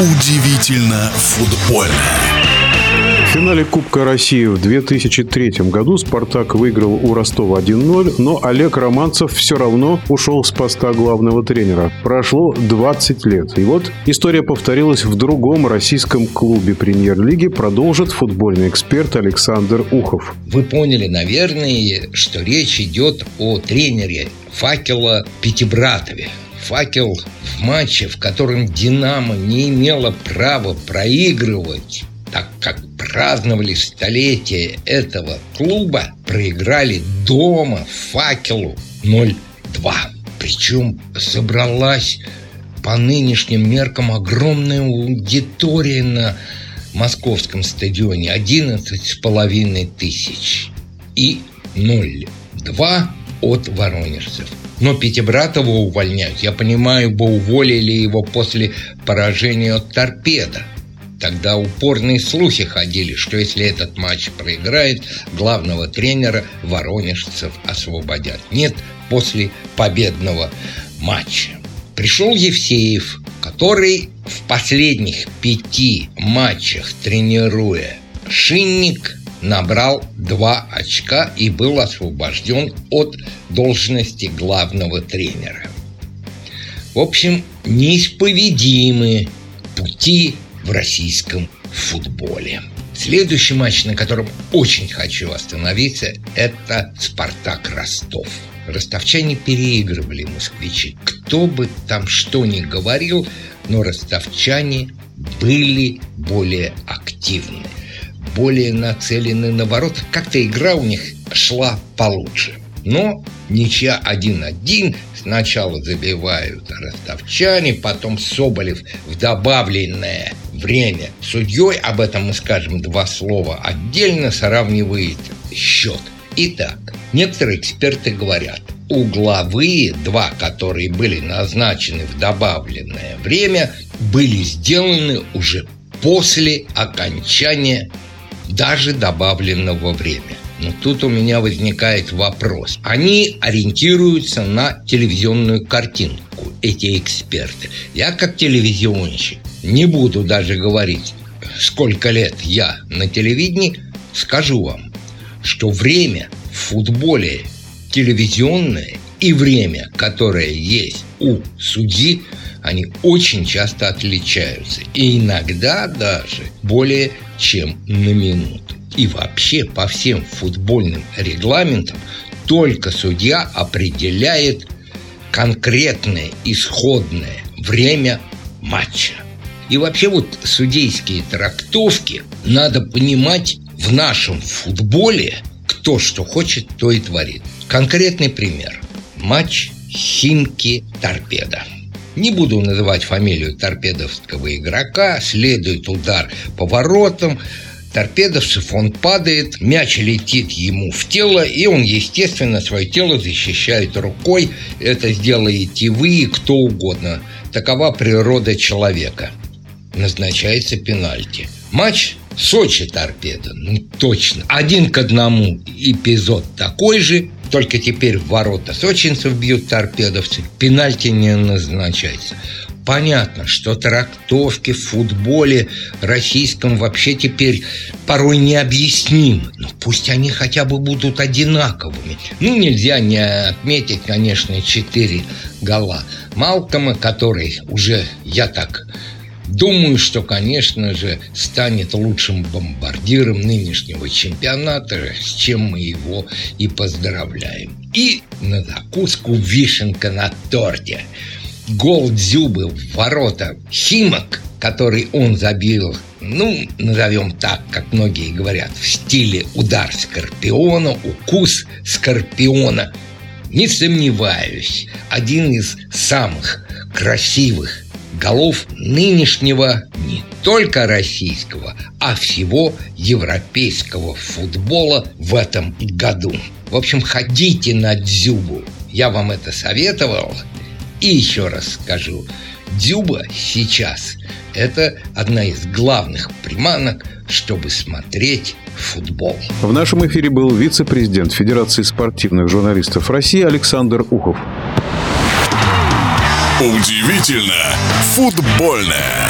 Удивительно футбольно. В финале Кубка России в 2003 году «Спартак» выиграл у Ростова 1-0, но Олег Романцев все равно ушел с поста главного тренера. Прошло 20 лет. И вот история повторилась в другом российском клубе премьер-лиги. Продолжит футбольный эксперт Александр Ухов. Вы поняли, наверное, что речь идет о тренере «Факела» Пятибратове. «Факел» в матче, в котором «Динамо» не имела права проигрывать, так как праздновали столетие этого клуба, проиграли дома «Факелу» 0-2. Причем собралась по нынешним меркам огромная аудитория на московском стадионе 11 с половиной тысяч и 0-2 от воронежцев. Но Пятибратова увольнять, я понимаю, бы уволили его после поражения от торпеда. Тогда упорные слухи ходили, что если этот матч проиграет, главного тренера воронежцев освободят. Нет, после победного матча. Пришел Евсеев, который в последних пяти матчах тренируя Шинник набрал два очка и был освобожден от должности главного тренера. В общем, неисповедимы пути в российском футболе. Следующий матч, на котором очень хочу остановиться, это «Спартак Ростов». Ростовчане переигрывали москвичи. Кто бы там что ни говорил, но ростовчане были более активны более нацелены на ворота. Как-то игра у них шла получше. Но ничья 1-1. Сначала забивают ростовчане, потом Соболев в добавленное время судьей, об этом мы скажем два слова, отдельно сравнивает счет. Итак, некоторые эксперты говорят, угловые два, которые были назначены в добавленное время, были сделаны уже после окончания даже добавленного время. Но тут у меня возникает вопрос. Они ориентируются на телевизионную картинку, эти эксперты. Я как телевизионщик не буду даже говорить, сколько лет я на телевидении, скажу вам, что время в футболе телевизионное и время, которое есть у судьи, они очень часто отличаются. И иногда даже более чем на минуту. И вообще по всем футбольным регламентам только судья определяет конкретное исходное время матча. И вообще вот судейские трактовки надо понимать в нашем футболе, кто что хочет, то и творит. Конкретный пример. Матч Химки-Торпеда. Не буду называть фамилию торпедовского игрока. Следует удар по воротам. Торпедовцев он падает, мяч летит ему в тело, и он, естественно, свое тело защищает рукой. Это сделаете вы и кто угодно. Такова природа человека. Назначается пенальти. Матч Сочи торпеда, ну точно. Один к одному эпизод такой же, только теперь в ворота сочинцев бьют торпедовцы, пенальти не назначается. Понятно, что трактовки в футболе российском вообще теперь порой необъяснимы. Но пусть они хотя бы будут одинаковыми. Ну, нельзя не отметить, конечно, четыре гола. Малкома, который уже, я так Думаю, что, конечно же, станет лучшим бомбардиром нынешнего чемпионата, с чем мы его и поздравляем. И на закуску вишенка на торте. Гол Дзюбы в ворота Химок, который он забил, ну, назовем так, как многие говорят, в стиле удар Скорпиона, укус Скорпиона. Не сомневаюсь, один из самых красивых голов нынешнего не только российского, а всего европейского футбола в этом году. В общем, ходите на Дзюбу. Я вам это советовал. И еще раз скажу, Дзюба сейчас – это одна из главных приманок, чтобы смотреть футбол. В нашем эфире был вице-президент Федерации спортивных журналистов России Александр Ухов. Удивительно футбольное.